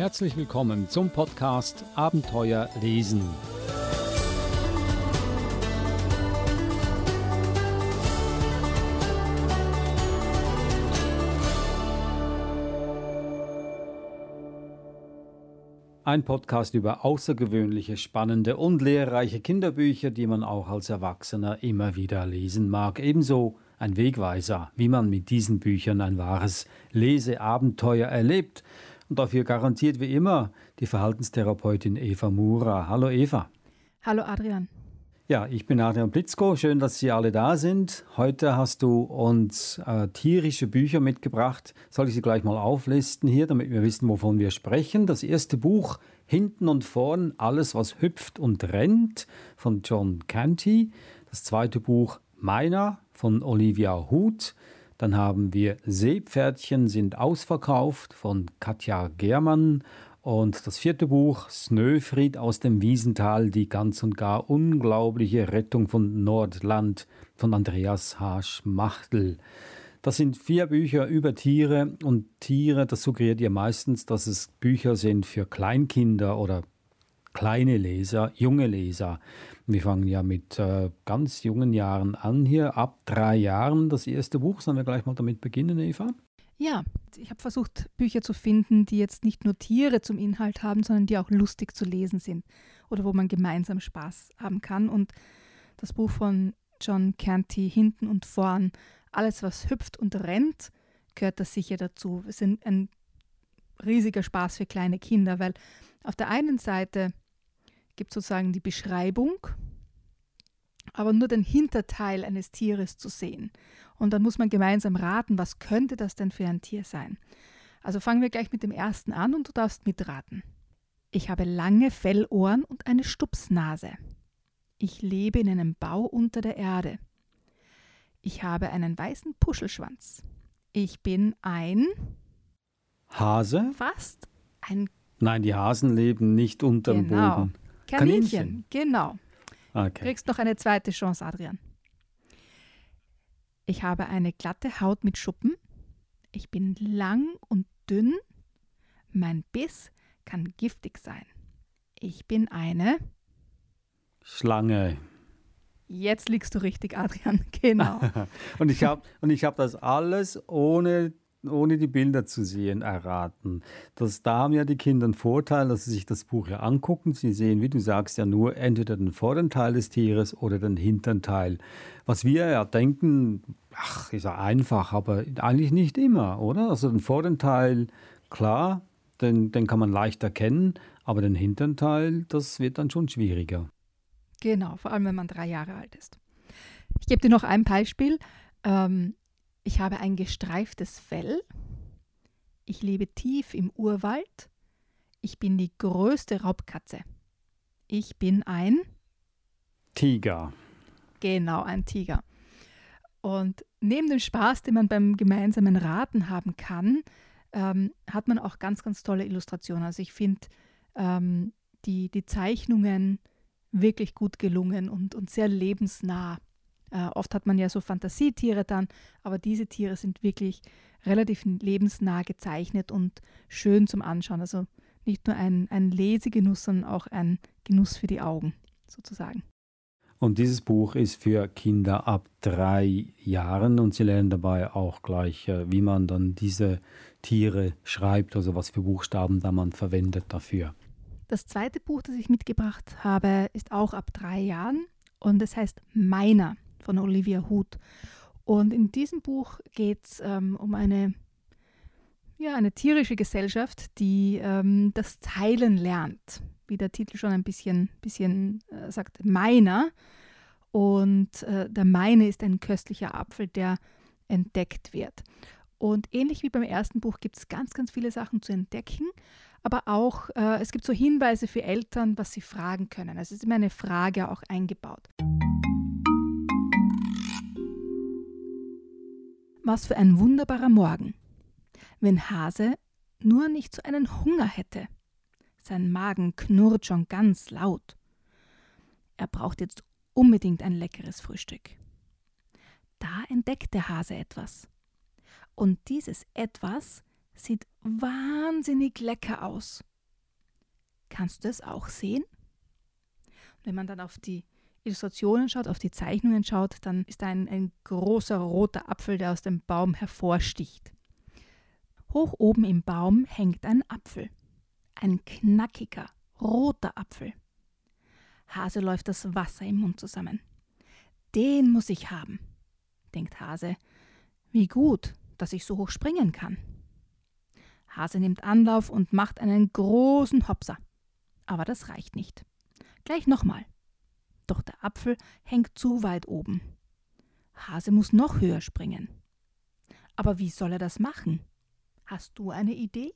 Herzlich willkommen zum Podcast Abenteuer lesen. Ein Podcast über außergewöhnliche, spannende und lehrreiche Kinderbücher, die man auch als Erwachsener immer wieder lesen mag. Ebenso ein Wegweiser, wie man mit diesen Büchern ein wahres Leseabenteuer erlebt. Und dafür garantiert wie immer die Verhaltenstherapeutin Eva Mura. Hallo Eva. Hallo Adrian. Ja, ich bin Adrian Blitzko. Schön, dass Sie alle da sind. Heute hast du uns äh, tierische Bücher mitgebracht. Soll ich sie gleich mal auflisten hier, damit wir wissen, wovon wir sprechen? Das erste Buch Hinten und vorn alles, was hüpft und rennt von John Canty. Das zweite Buch Meiner von Olivia Huth. Dann haben wir Seepferdchen sind ausverkauft von Katja Germann und das vierte Buch, Snöfried aus dem Wiesental, die ganz und gar unglaubliche Rettung von Nordland von Andreas H. Schmachtel. Das sind vier Bücher über Tiere und Tiere, das suggeriert ihr meistens, dass es Bücher sind für Kleinkinder oder kleine Leser, junge Leser. Wir fangen ja mit äh, ganz jungen Jahren an hier, ab drei Jahren das erste Buch. Sollen wir gleich mal damit beginnen, Eva? Ja, ich habe versucht, Bücher zu finden, die jetzt nicht nur Tiere zum Inhalt haben, sondern die auch lustig zu lesen sind oder wo man gemeinsam Spaß haben kann. Und das Buch von John Canty, Hinten und Vorn, alles was hüpft und rennt, gehört das sicher dazu. Es ist ein riesiger Spaß für kleine Kinder, weil auf der einen Seite gibt sozusagen die Beschreibung, aber nur den Hinterteil eines Tieres zu sehen. Und dann muss man gemeinsam raten, was könnte das denn für ein Tier sein. Also fangen wir gleich mit dem ersten an und du darfst mitraten. Ich habe lange Fellohren und eine Stupsnase. Ich lebe in einem Bau unter der Erde. Ich habe einen weißen Puschelschwanz. Ich bin ein Hase? Fast ein Nein, die Hasen leben nicht unter dem genau. Boden. Kaninchen. Kaninchen. Genau. Okay. Kriegst noch eine zweite Chance, Adrian. Ich habe eine glatte Haut mit Schuppen. Ich bin lang und dünn. Mein Biss kann giftig sein. Ich bin eine. Schlange. Jetzt liegst du richtig, Adrian. Genau. und ich habe hab das alles ohne ohne die Bilder zu sehen, erraten. Das, da haben ja die Kinder einen Vorteil, dass sie sich das Buch ja angucken. Sie sehen, wie du sagst, ja nur entweder den vorderen Teil des Tieres oder den hinteren Teil. Was wir ja denken, ach, ist ja einfach, aber eigentlich nicht immer, oder? Also den vorderen Teil, klar, den, den kann man leicht erkennen, aber den hinteren Teil, das wird dann schon schwieriger. Genau, vor allem wenn man drei Jahre alt ist. Ich gebe dir noch ein Beispiel. Ähm, ich habe ein gestreiftes Fell. Ich lebe tief im Urwald. Ich bin die größte Raubkatze. Ich bin ein Tiger. Genau, ein Tiger. Und neben dem Spaß, den man beim gemeinsamen Raten haben kann, ähm, hat man auch ganz, ganz tolle Illustrationen. Also ich finde ähm, die, die Zeichnungen wirklich gut gelungen und, und sehr lebensnah. Äh, oft hat man ja so Fantasietiere dann, aber diese Tiere sind wirklich relativ lebensnah gezeichnet und schön zum Anschauen. Also nicht nur ein, ein Lesegenuss, sondern auch ein Genuss für die Augen sozusagen. Und dieses Buch ist für Kinder ab drei Jahren und sie lernen dabei auch gleich, äh, wie man dann diese Tiere schreibt, also was für Buchstaben da man verwendet dafür. Das zweite Buch, das ich mitgebracht habe, ist auch ab drei Jahren und es heißt Meiner von Olivia Huth. Und in diesem Buch geht es ähm, um eine, ja, eine tierische Gesellschaft, die ähm, das Teilen lernt, wie der Titel schon ein bisschen, bisschen äh, sagt, meiner. Und äh, der Meine ist ein köstlicher Apfel, der entdeckt wird. Und ähnlich wie beim ersten Buch gibt es ganz, ganz viele Sachen zu entdecken, aber auch äh, es gibt so Hinweise für Eltern, was sie fragen können. Also es ist immer eine Frage auch eingebaut. Was für ein wunderbarer Morgen, wenn Hase nur nicht so einen Hunger hätte. Sein Magen knurrt schon ganz laut. Er braucht jetzt unbedingt ein leckeres Frühstück. Da entdeckt der Hase etwas. Und dieses etwas sieht wahnsinnig lecker aus. Kannst du es auch sehen? Wenn man dann auf die Illustrationen schaut, auf die Zeichnungen schaut, dann ist da ein, ein großer roter Apfel, der aus dem Baum hervorsticht. Hoch oben im Baum hängt ein Apfel. Ein knackiger, roter Apfel. Hase läuft das Wasser im Mund zusammen. Den muss ich haben, denkt Hase. Wie gut, dass ich so hoch springen kann. Hase nimmt Anlauf und macht einen großen Hopser. Aber das reicht nicht. Gleich nochmal. Doch der Apfel hängt zu weit oben. Hase muss noch höher springen. Aber wie soll er das machen? Hast du eine Idee?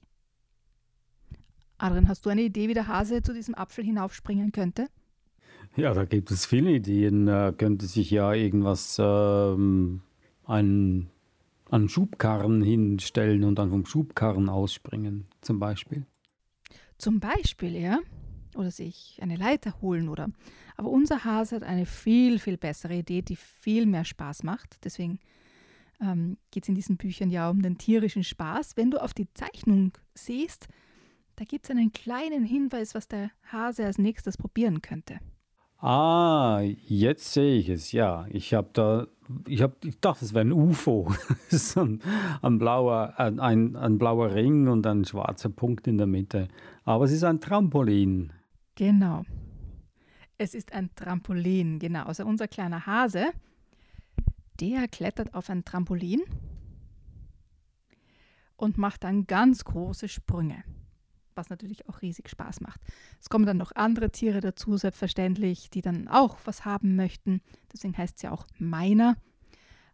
Adrian, hast du eine Idee, wie der Hase zu diesem Apfel hinaufspringen könnte? Ja, da gibt es viele Ideen. Er könnte sich ja irgendwas, ähm, einen, einen Schubkarren hinstellen und dann vom Schubkarren ausspringen, zum Beispiel. Zum Beispiel, ja. Oder sich eine Leiter holen oder. Aber unser Hase hat eine viel, viel bessere Idee, die viel mehr Spaß macht. Deswegen ähm, geht es in diesen Büchern ja um den tierischen Spaß. Wenn du auf die Zeichnung siehst, da gibt es einen kleinen Hinweis, was der Hase als nächstes probieren könnte. Ah, jetzt sehe ich es, ja. Ich habe da, ich, hab, ich dachte, es wäre ein UFO. so ein, ein, blauer, ein, ein blauer Ring und ein schwarzer Punkt in der Mitte. Aber es ist ein Trampolin. Genau. Es ist ein Trampolin, genau. Also unser kleiner Hase, der klettert auf ein Trampolin und macht dann ganz große Sprünge was natürlich auch riesig Spaß macht. Es kommen dann noch andere Tiere dazu, selbstverständlich, die dann auch was haben möchten. Deswegen heißt es ja auch meiner.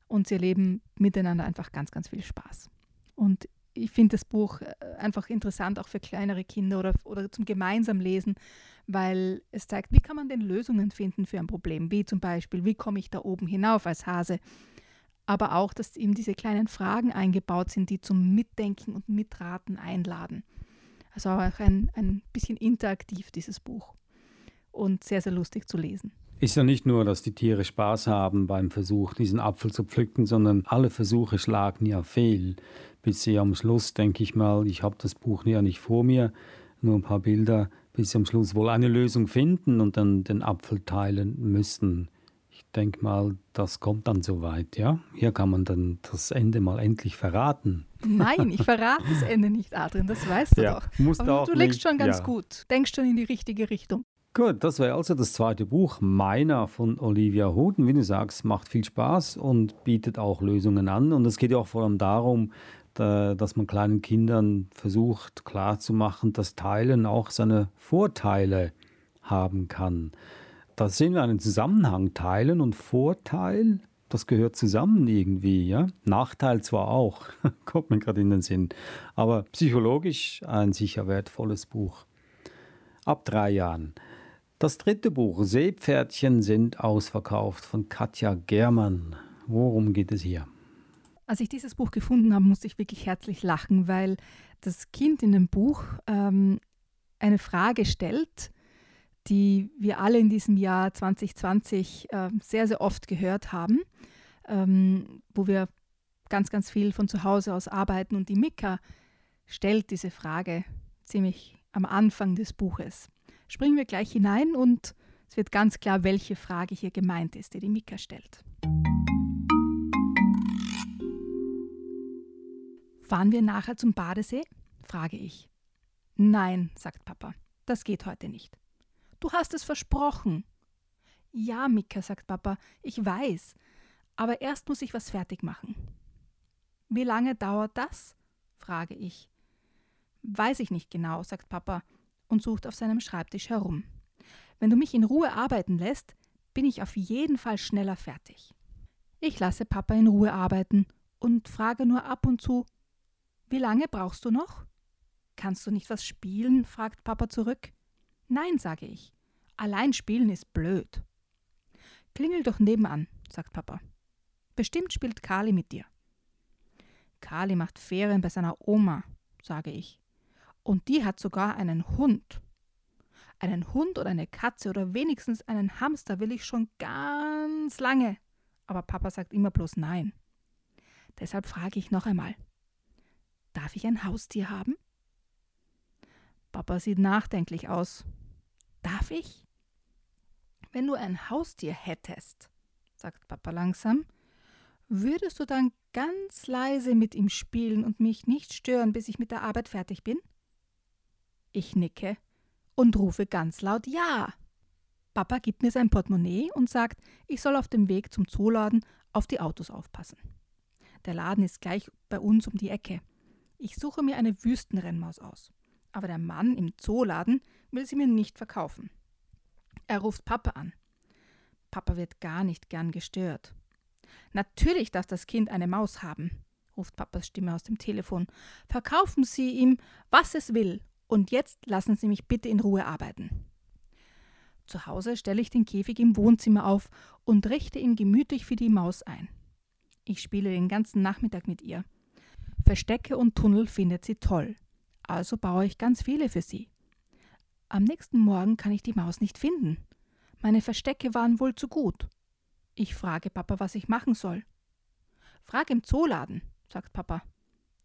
Und sie erleben miteinander einfach ganz, ganz viel Spaß. Und ich finde das Buch äh, einfach interessant, auch für kleinere Kinder oder, oder zum gemeinsam Lesen, weil es zeigt, wie kann man denn Lösungen finden für ein Problem, wie zum Beispiel, wie komme ich da oben hinauf als Hase, aber auch, dass eben diese kleinen Fragen eingebaut sind, die zum Mitdenken und Mitraten einladen. Also auch ein, ein bisschen interaktiv, dieses Buch. Und sehr, sehr lustig zu lesen. Ist ja nicht nur, dass die Tiere Spaß haben beim Versuch, diesen Apfel zu pflücken, sondern alle Versuche schlagen ja fehl. Bis sie am Schluss, denke ich mal, ich habe das Buch ja nicht vor mir, nur ein paar Bilder, bis sie am Schluss wohl eine Lösung finden und dann den Apfel teilen müssen. Ich denke mal, das kommt dann soweit, ja? Hier kann man dann das Ende mal endlich verraten. Nein, ich verrate das Ende nicht, Adrian, das weißt du ja, doch. Musst Aber du legst schon ganz ja. gut, denkst schon in die richtige Richtung. Gut, das wäre also das zweite Buch, Meiner von Olivia Houghton. Wie du sagst, macht viel Spaß und bietet auch Lösungen an. Und es geht ja auch vor allem darum, dass man kleinen Kindern versucht klarzumachen, dass Teilen auch seine Vorteile haben kann da sehen wir einen Zusammenhang. Teilen und Vorteil, das gehört zusammen irgendwie. Ja? Nachteil zwar auch, kommt mir gerade in den Sinn, aber psychologisch ein sicher wertvolles Buch. Ab drei Jahren. Das dritte Buch, Seepferdchen sind ausverkauft, von Katja Germann. Worum geht es hier? Als ich dieses Buch gefunden habe, musste ich wirklich herzlich lachen, weil das Kind in dem Buch ähm, eine Frage stellt, die wir alle in diesem Jahr 2020 äh, sehr, sehr oft gehört haben, ähm, wo wir ganz, ganz viel von zu Hause aus arbeiten. Und die Mika stellt diese Frage ziemlich am Anfang des Buches. Springen wir gleich hinein und es wird ganz klar, welche Frage hier gemeint ist, die die Mika stellt. Fahren wir nachher zum Badesee? frage ich. Nein, sagt Papa, das geht heute nicht. Du hast es versprochen. Ja, Mika, sagt Papa, ich weiß, aber erst muss ich was fertig machen. Wie lange dauert das? frage ich. Weiß ich nicht genau, sagt Papa und sucht auf seinem Schreibtisch herum. Wenn du mich in Ruhe arbeiten lässt, bin ich auf jeden Fall schneller fertig. Ich lasse Papa in Ruhe arbeiten und frage nur ab und zu Wie lange brauchst du noch? Kannst du nicht was spielen? fragt Papa zurück. Nein, sage ich. Allein spielen ist blöd. Klingel doch nebenan, sagt Papa. Bestimmt spielt Kali mit dir. Kali macht Ferien bei seiner Oma, sage ich. Und die hat sogar einen Hund. Einen Hund oder eine Katze oder wenigstens einen Hamster will ich schon ganz lange. Aber Papa sagt immer bloß nein. Deshalb frage ich noch einmal. Darf ich ein Haustier haben? Papa sieht nachdenklich aus. Darf ich? Wenn du ein Haustier hättest, sagt Papa langsam, würdest du dann ganz leise mit ihm spielen und mich nicht stören, bis ich mit der Arbeit fertig bin? Ich nicke und rufe ganz laut Ja. Papa gibt mir sein Portemonnaie und sagt, ich soll auf dem Weg zum Zooladen auf die Autos aufpassen. Der Laden ist gleich bei uns um die Ecke. Ich suche mir eine Wüstenrennmaus aus. Aber der Mann im Zooladen will sie mir nicht verkaufen. Er ruft Papa an. Papa wird gar nicht gern gestört. Natürlich darf das Kind eine Maus haben, ruft Papas Stimme aus dem Telefon. Verkaufen Sie ihm, was es will, und jetzt lassen Sie mich bitte in Ruhe arbeiten. Zu Hause stelle ich den Käfig im Wohnzimmer auf und richte ihn gemütlich für die Maus ein. Ich spiele den ganzen Nachmittag mit ihr. Verstecke und Tunnel findet sie toll, also baue ich ganz viele für sie. Am nächsten Morgen kann ich die Maus nicht finden. Meine Verstecke waren wohl zu gut. Ich frage Papa, was ich machen soll. Frag im Zooladen, sagt Papa.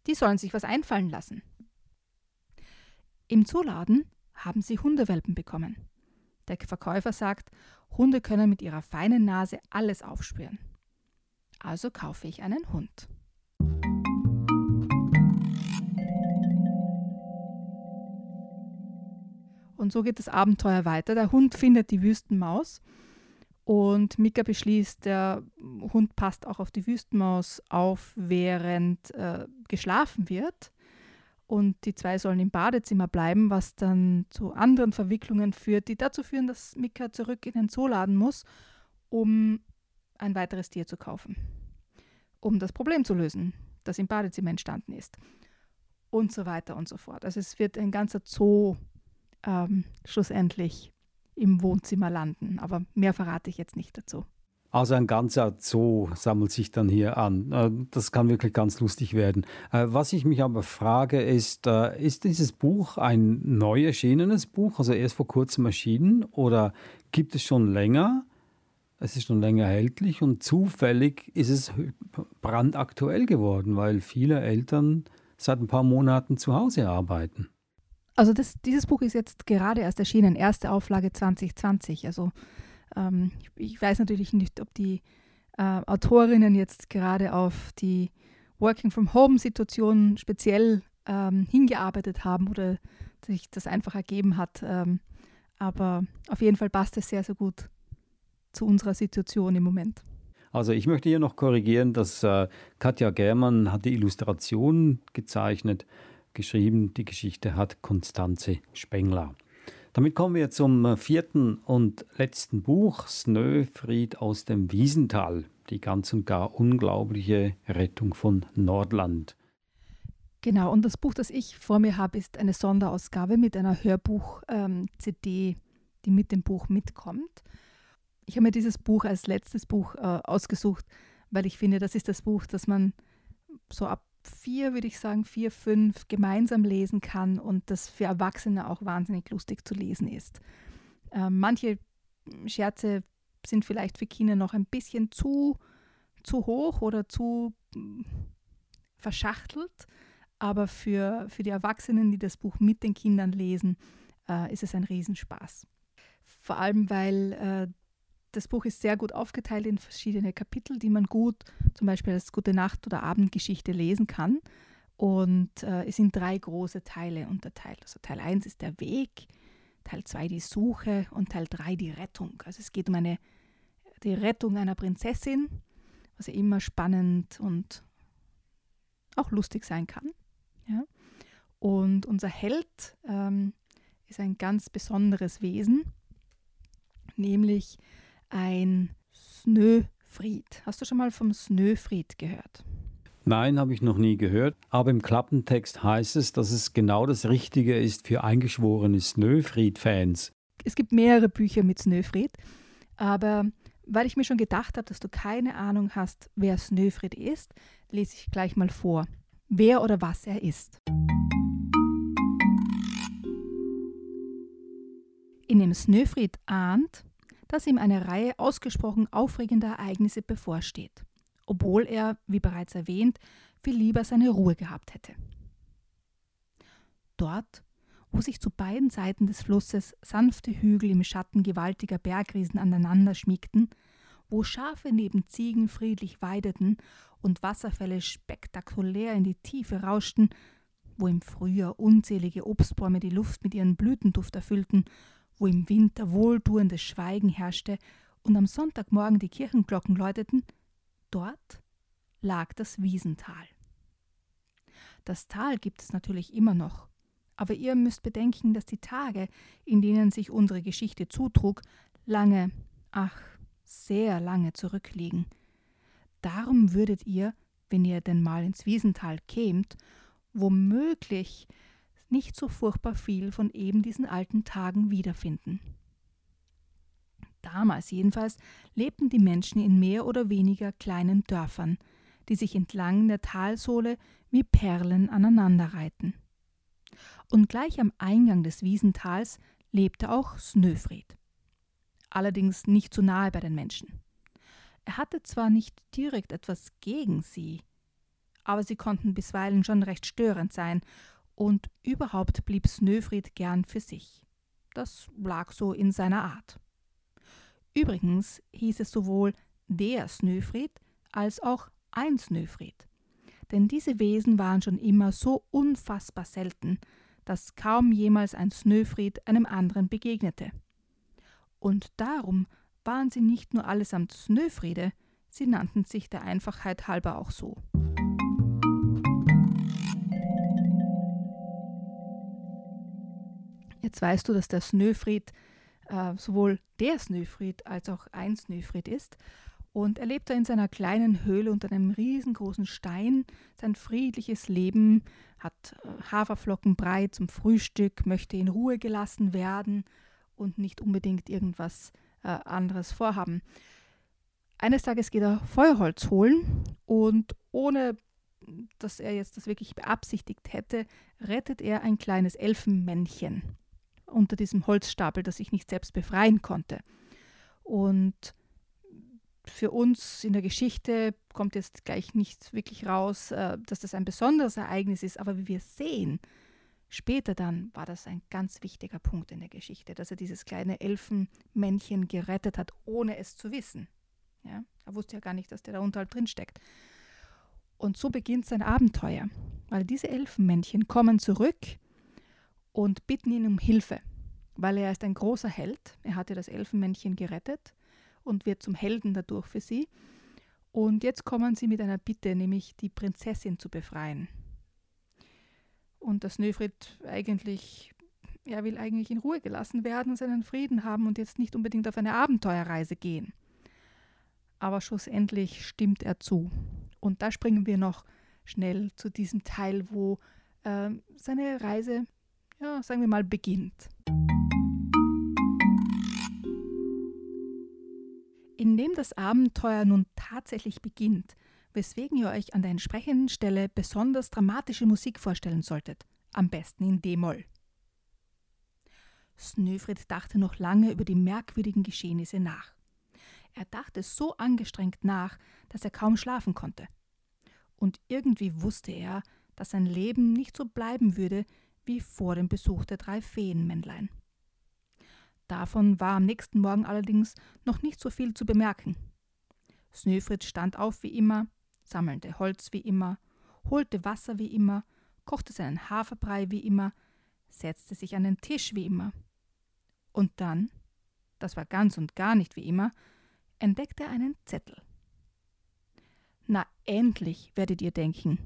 Die sollen sich was einfallen lassen. Im Zooladen haben sie Hundewelpen bekommen. Der Verkäufer sagt, Hunde können mit ihrer feinen Nase alles aufspüren. Also kaufe ich einen Hund. Und so geht das Abenteuer weiter. Der Hund findet die Wüstenmaus und Mika beschließt, der Hund passt auch auf die Wüstenmaus auf, während äh, geschlafen wird und die zwei sollen im Badezimmer bleiben, was dann zu anderen Verwicklungen führt, die dazu führen, dass Mika zurück in den Zoo laden muss, um ein weiteres Tier zu kaufen, um das Problem zu lösen, das im Badezimmer entstanden ist und so weiter und so fort. Also es wird ein ganzer Zoo ähm, schlussendlich im Wohnzimmer landen, aber mehr verrate ich jetzt nicht dazu. Also ein ganzer Zoo sammelt sich dann hier an. Äh, das kann wirklich ganz lustig werden. Äh, was ich mich aber frage, ist, äh, ist dieses Buch ein neu erschienenes Buch, also erst vor kurzem erschienen, oder gibt es schon länger? Es ist schon länger erhältlich und zufällig ist es brandaktuell geworden, weil viele Eltern seit ein paar Monaten zu Hause arbeiten. Also das, dieses Buch ist jetzt gerade erst erschienen, erste Auflage 2020. Also ähm, ich weiß natürlich nicht, ob die äh, Autorinnen jetzt gerade auf die Working-from-Home-Situation speziell ähm, hingearbeitet haben oder sich das einfach ergeben hat. Ähm, aber auf jeden Fall passt es sehr, sehr gut zu unserer Situation im Moment. Also ich möchte hier noch korrigieren, dass äh, Katja Germann hat die Illustration gezeichnet, geschrieben, die Geschichte hat Konstanze Spengler. Damit kommen wir zum äh, vierten und letzten Buch, Snöfried aus dem Wiesental, die ganz und gar unglaubliche Rettung von Nordland. Genau, und das Buch, das ich vor mir habe, ist eine Sonderausgabe mit einer Hörbuch-CD, ähm, die mit dem Buch mitkommt. Ich habe mir dieses Buch als letztes Buch äh, ausgesucht, weil ich finde, das ist das Buch, das man so ab vier, würde ich sagen, vier, fünf gemeinsam lesen kann und das für Erwachsene auch wahnsinnig lustig zu lesen ist. Äh, manche Scherze sind vielleicht für Kinder noch ein bisschen zu, zu hoch oder zu mm, verschachtelt, aber für, für die Erwachsenen, die das Buch mit den Kindern lesen, äh, ist es ein Riesenspaß. Vor allem, weil äh, das Buch ist sehr gut aufgeteilt in verschiedene Kapitel, die man gut zum Beispiel als Gute Nacht- oder Abendgeschichte lesen kann. Und äh, es sind drei große Teile unterteilt. Also Teil 1 ist der Weg, Teil 2 die Suche und Teil 3 die Rettung. Also es geht um eine, die Rettung einer Prinzessin, was ja immer spannend und auch lustig sein kann. Ja? Und unser Held ähm, ist ein ganz besonderes Wesen, nämlich ein Snöfried. Hast du schon mal vom Snöfried gehört? Nein, habe ich noch nie gehört. Aber im Klappentext heißt es, dass es genau das Richtige ist für eingeschworene Snöfried-Fans. Es gibt mehrere Bücher mit Snöfried, aber weil ich mir schon gedacht habe, dass du keine Ahnung hast, wer Snöfried ist, lese ich gleich mal vor, wer oder was er ist. In dem Snöfried ahnt, dass ihm eine Reihe ausgesprochen aufregender Ereignisse bevorsteht, obwohl er, wie bereits erwähnt, viel lieber seine Ruhe gehabt hätte. Dort, wo sich zu beiden Seiten des Flusses sanfte Hügel im Schatten gewaltiger Bergriesen aneinander schmiegten, wo Schafe neben Ziegen friedlich weideten und Wasserfälle spektakulär in die Tiefe rauschten, wo im Frühjahr unzählige Obstbäume die Luft mit ihrem Blütenduft erfüllten, wo im Winter wohltuendes Schweigen herrschte und am Sonntagmorgen die Kirchenglocken läuteten, dort lag das Wiesental. Das Tal gibt es natürlich immer noch, aber ihr müsst bedenken, dass die Tage, in denen sich unsere Geschichte zutrug, lange, ach, sehr lange zurückliegen. Darum würdet ihr, wenn ihr denn mal ins Wiesental kämt, womöglich nicht so furchtbar viel von eben diesen alten Tagen wiederfinden. Damals jedenfalls lebten die Menschen in mehr oder weniger kleinen Dörfern, die sich entlang der Talsohle wie Perlen aneinanderreihten. Und gleich am Eingang des Wiesentals lebte auch Snöfried. Allerdings nicht zu nahe bei den Menschen. Er hatte zwar nicht direkt etwas gegen sie, aber sie konnten bisweilen schon recht störend sein, und überhaupt blieb Snöfried gern für sich. Das lag so in seiner Art. Übrigens hieß es sowohl der Snöfried als auch ein Snöfried. Denn diese Wesen waren schon immer so unfassbar selten, dass kaum jemals ein Snöfried einem anderen begegnete. Und darum waren sie nicht nur allesamt Snöfriede, sie nannten sich der Einfachheit halber auch so. Jetzt weißt du, dass der Snöfried äh, sowohl der Snöfried als auch ein Snöfried ist. Und er lebt da in seiner kleinen Höhle unter einem riesengroßen Stein sein friedliches Leben, hat äh, Haferflockenbrei zum Frühstück, möchte in Ruhe gelassen werden und nicht unbedingt irgendwas äh, anderes vorhaben. Eines Tages geht er Feuerholz holen und ohne dass er jetzt das wirklich beabsichtigt hätte, rettet er ein kleines Elfenmännchen unter diesem Holzstapel, das ich nicht selbst befreien konnte. Und für uns in der Geschichte kommt jetzt gleich nicht wirklich raus, äh, dass das ein besonderes Ereignis ist, aber wie wir sehen, später dann war das ein ganz wichtiger Punkt in der Geschichte, dass er dieses kleine Elfenmännchen gerettet hat, ohne es zu wissen. Ja? Er wusste ja gar nicht, dass der da unterhalb drin steckt. Und so beginnt sein Abenteuer, weil diese Elfenmännchen kommen zurück und bitten ihn um Hilfe, weil er ist ein großer Held. Er hatte das Elfenmännchen gerettet und wird zum Helden dadurch für sie. Und jetzt kommen sie mit einer Bitte, nämlich die Prinzessin zu befreien. Und dass Nöfrid eigentlich, er will eigentlich in Ruhe gelassen werden seinen Frieden haben und jetzt nicht unbedingt auf eine Abenteuerreise gehen. Aber schlussendlich stimmt er zu. Und da springen wir noch schnell zu diesem Teil, wo äh, seine Reise ja, sagen wir mal, beginnt. Indem das Abenteuer nun tatsächlich beginnt, weswegen ihr euch an der entsprechenden Stelle besonders dramatische Musik vorstellen solltet, am besten in D-Moll. Snöfried dachte noch lange über die merkwürdigen Geschehnisse nach. Er dachte so angestrengt nach, dass er kaum schlafen konnte. Und irgendwie wusste er, dass sein Leben nicht so bleiben würde, wie vor dem Besuch der drei Feenmännlein. Davon war am nächsten Morgen allerdings noch nicht so viel zu bemerken. Snöfried stand auf wie immer, sammelte Holz wie immer, holte Wasser wie immer, kochte seinen Haferbrei wie immer, setzte sich an den Tisch wie immer. Und dann, das war ganz und gar nicht wie immer, entdeckte er einen Zettel. Na endlich, werdet ihr denken.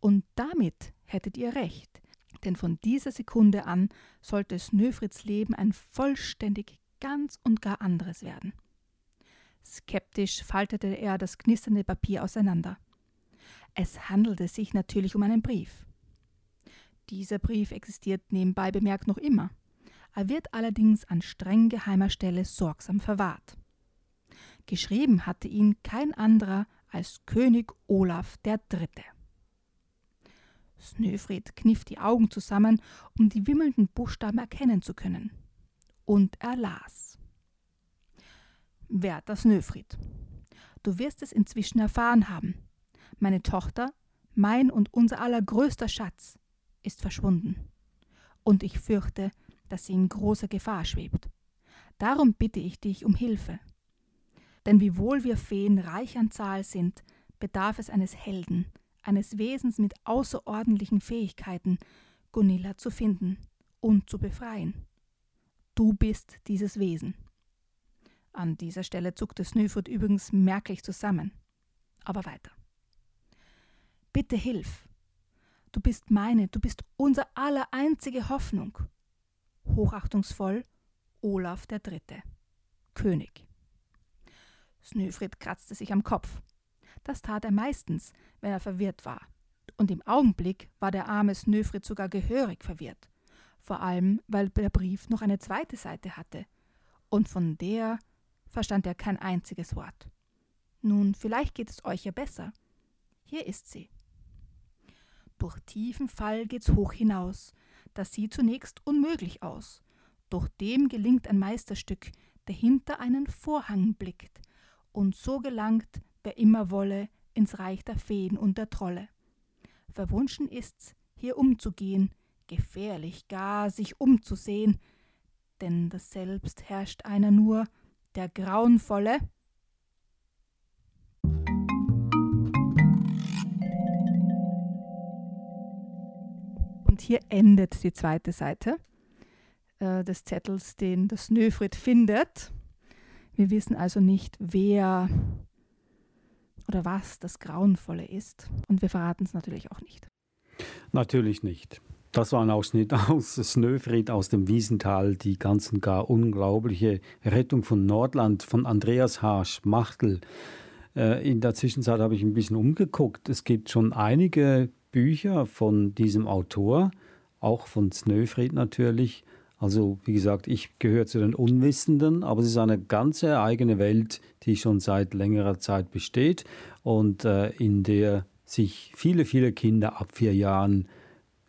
Und damit hättet ihr recht, denn von dieser Sekunde an sollte Snöfrieds Leben ein vollständig ganz und gar anderes werden. Skeptisch faltete er das knisternde Papier auseinander. Es handelte sich natürlich um einen Brief. Dieser Brief existiert nebenbei bemerkt noch immer. Er wird allerdings an streng geheimer Stelle sorgsam verwahrt. Geschrieben hatte ihn kein anderer als König Olaf III. Snöfried kniff die Augen zusammen, um die wimmelnden Buchstaben erkennen zu können. Und er las. Werter Snöfried, du wirst es inzwischen erfahren haben. Meine Tochter, mein und unser aller größter Schatz, ist verschwunden. und ich fürchte, dass sie in großer Gefahr schwebt. Darum bitte ich dich um Hilfe. Denn wiewohl wir Feen reich an Zahl sind, bedarf es eines Helden, eines Wesens mit außerordentlichen Fähigkeiten, Gunilla zu finden und zu befreien. Du bist dieses Wesen. An dieser Stelle zuckte Snöfurt übrigens merklich zusammen. Aber weiter. Bitte hilf. Du bist meine, du bist unser aller einzige Hoffnung. Hochachtungsvoll Olaf der Dritte, König. Snöfried kratzte sich am Kopf. Das tat er meistens, wenn er verwirrt war. Und im Augenblick war der arme Snöfried sogar gehörig verwirrt. Vor allem, weil der Brief noch eine zweite Seite hatte. Und von der verstand er kein einziges Wort. Nun, vielleicht geht es euch ja besser. Hier ist sie. Durch tiefen Fall geht's hoch hinaus. Das sieht zunächst unmöglich aus. Doch dem gelingt ein Meisterstück, der hinter einen Vorhang blickt. Und so gelangt, wer immer wolle, ins Reich der Feen und der Trolle. Verwunschen ist's, hier umzugehen, gefährlich gar, sich umzusehen, denn das Selbst herrscht einer nur, der grauenvolle. Und hier endet die zweite Seite äh, des Zettels, den das Snöfried findet. Wir wissen also nicht, wer oder was das Grauenvolle ist. Und wir verraten es natürlich auch nicht. Natürlich nicht. Das war ein Ausschnitt aus Snöfried aus dem Wiesental, die ganz und gar unglaubliche Rettung von Nordland von Andreas H. Schmachtel. Äh, in der Zwischenzeit habe ich ein bisschen umgeguckt. Es gibt schon einige Bücher von diesem Autor, auch von Snöfried natürlich. Also wie gesagt, ich gehöre zu den Unwissenden, aber es ist eine ganze eigene Welt, die schon seit längerer Zeit besteht und äh, in der sich viele, viele Kinder ab vier Jahren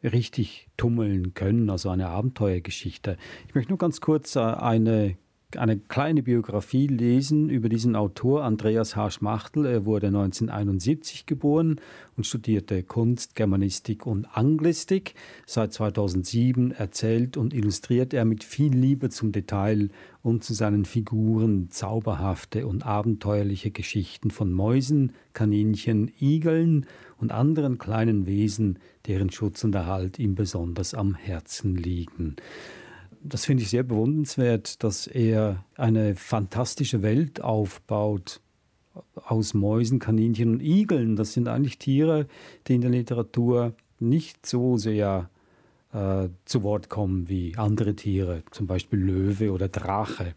richtig tummeln können, also eine Abenteuergeschichte. Ich möchte nur ganz kurz äh, eine eine kleine Biografie lesen über diesen Autor Andreas H. Schmachtel. Er wurde 1971 geboren und studierte Kunst, Germanistik und Anglistik. Seit 2007 erzählt und illustriert er mit viel Liebe zum Detail und zu seinen Figuren zauberhafte und abenteuerliche Geschichten von Mäusen, Kaninchen, Igeln und anderen kleinen Wesen, deren Schutz und Erhalt ihm besonders am Herzen liegen das finde ich sehr bewundernswert, dass er eine fantastische Welt aufbaut aus Mäusen, Kaninchen und Igeln. Das sind eigentlich Tiere, die in der Literatur nicht so sehr äh, zu Wort kommen wie andere Tiere, zum Beispiel Löwe oder Drache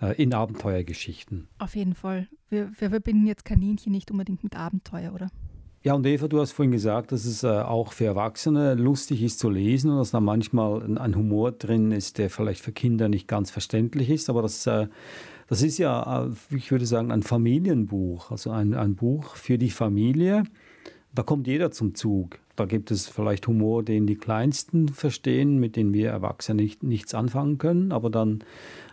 äh, in Abenteuergeschichten. Auf jeden Fall. Wir, wir verbinden jetzt Kaninchen nicht unbedingt mit Abenteuer, oder? Ja, und Eva, du hast vorhin gesagt, dass es äh, auch für Erwachsene lustig ist zu lesen und dass da manchmal ein, ein, Humor drin ist, der vielleicht für Kinder nicht ganz verständlich ist. Aber das, äh, das ist ja, äh, ich würde sagen, ein Familienbuch, also ein, ein Buch für die Familie. Da kommt jeder zum Zug. Da gibt es vielleicht Humor, den die Kleinsten verstehen, mit dem wir Erwachsene nicht, nichts anfangen können. Aber dann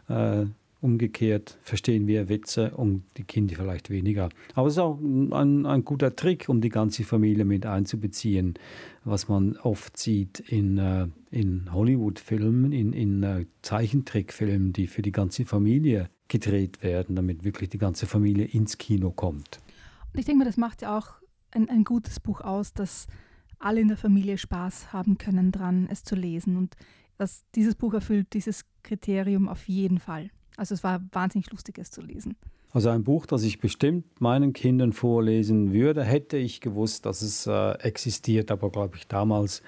äh, Umgekehrt verstehen wir Witze und die Kinder vielleicht weniger. Aber es ist auch ein, ein guter Trick, um die ganze Familie mit einzubeziehen, was man oft sieht in, äh, in Hollywood-Filmen, in, in uh, Zeichentrickfilmen, die für die ganze Familie gedreht werden, damit wirklich die ganze Familie ins Kino kommt. Und ich denke mal, das macht ja auch ein, ein gutes Buch aus, dass alle in der Familie Spaß haben können dran, es zu lesen. Und das, dieses Buch erfüllt dieses Kriterium auf jeden Fall. Also es war wahnsinnig lustig, es zu lesen. Also ein Buch, das ich bestimmt meinen Kindern vorlesen würde, hätte ich gewusst, dass es äh, existiert, aber glaube ich, damals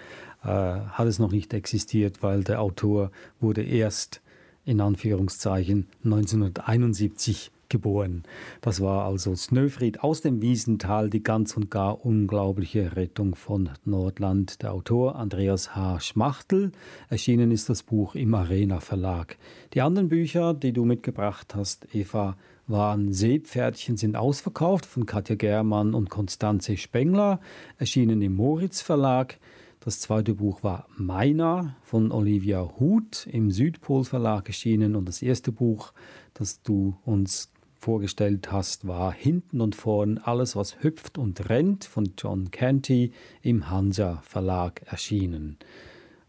äh, hat es noch nicht existiert, weil der Autor wurde erst in Anführungszeichen 1971 geboren. Das war also Snöfried aus dem Wiesental, die ganz und gar unglaubliche Rettung von Nordland. Der Autor Andreas H. Schmachtel. Erschienen ist das Buch im Arena Verlag. Die anderen Bücher, die du mitgebracht hast, Eva, waren Seepferdchen sind ausverkauft von Katja Germann und Konstanze Spengler, erschienen im Moritz Verlag. Das zweite Buch war Meiner von Olivia Huth im Südpol Verlag erschienen und das erste Buch, das du uns vorgestellt hast, war Hinten und Vorn alles, was hüpft und rennt von John Canty im Hansa Verlag erschienen.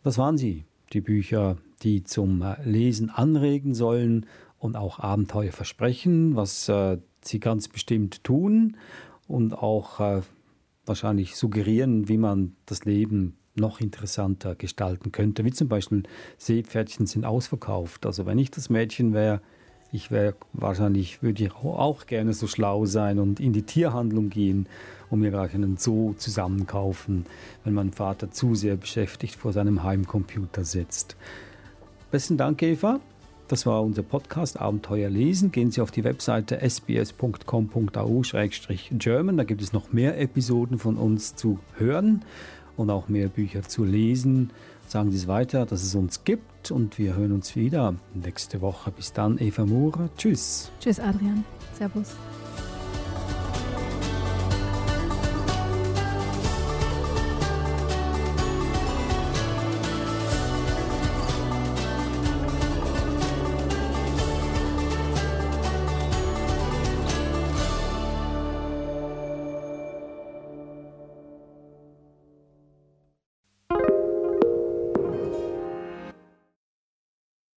Das waren sie, die Bücher, die zum äh, Lesen anregen sollen und auch Abenteuer versprechen, was äh, sie ganz bestimmt tun und auch äh, wahrscheinlich suggerieren, wie man das Leben noch interessanter gestalten könnte. Wie zum Beispiel Seepferdchen sind ausverkauft. Also wenn ich das Mädchen wäre, ich wäre wahrscheinlich, würde ich auch gerne so schlau sein und in die Tierhandlung gehen und mir gleich einen Zoo zusammenkaufen, wenn mein Vater zu sehr beschäftigt vor seinem Heimcomputer sitzt. Besten Dank, Eva. Das war unser Podcast Abenteuer lesen. Gehen Sie auf die Webseite sbs.com.au-german. Da gibt es noch mehr Episoden von uns zu hören und auch mehr Bücher zu lesen. Sagen Sie es weiter, dass es uns gibt und wir hören uns wieder nächste Woche. Bis dann, Eva Moore. Tschüss. Tschüss, Adrian. Servus.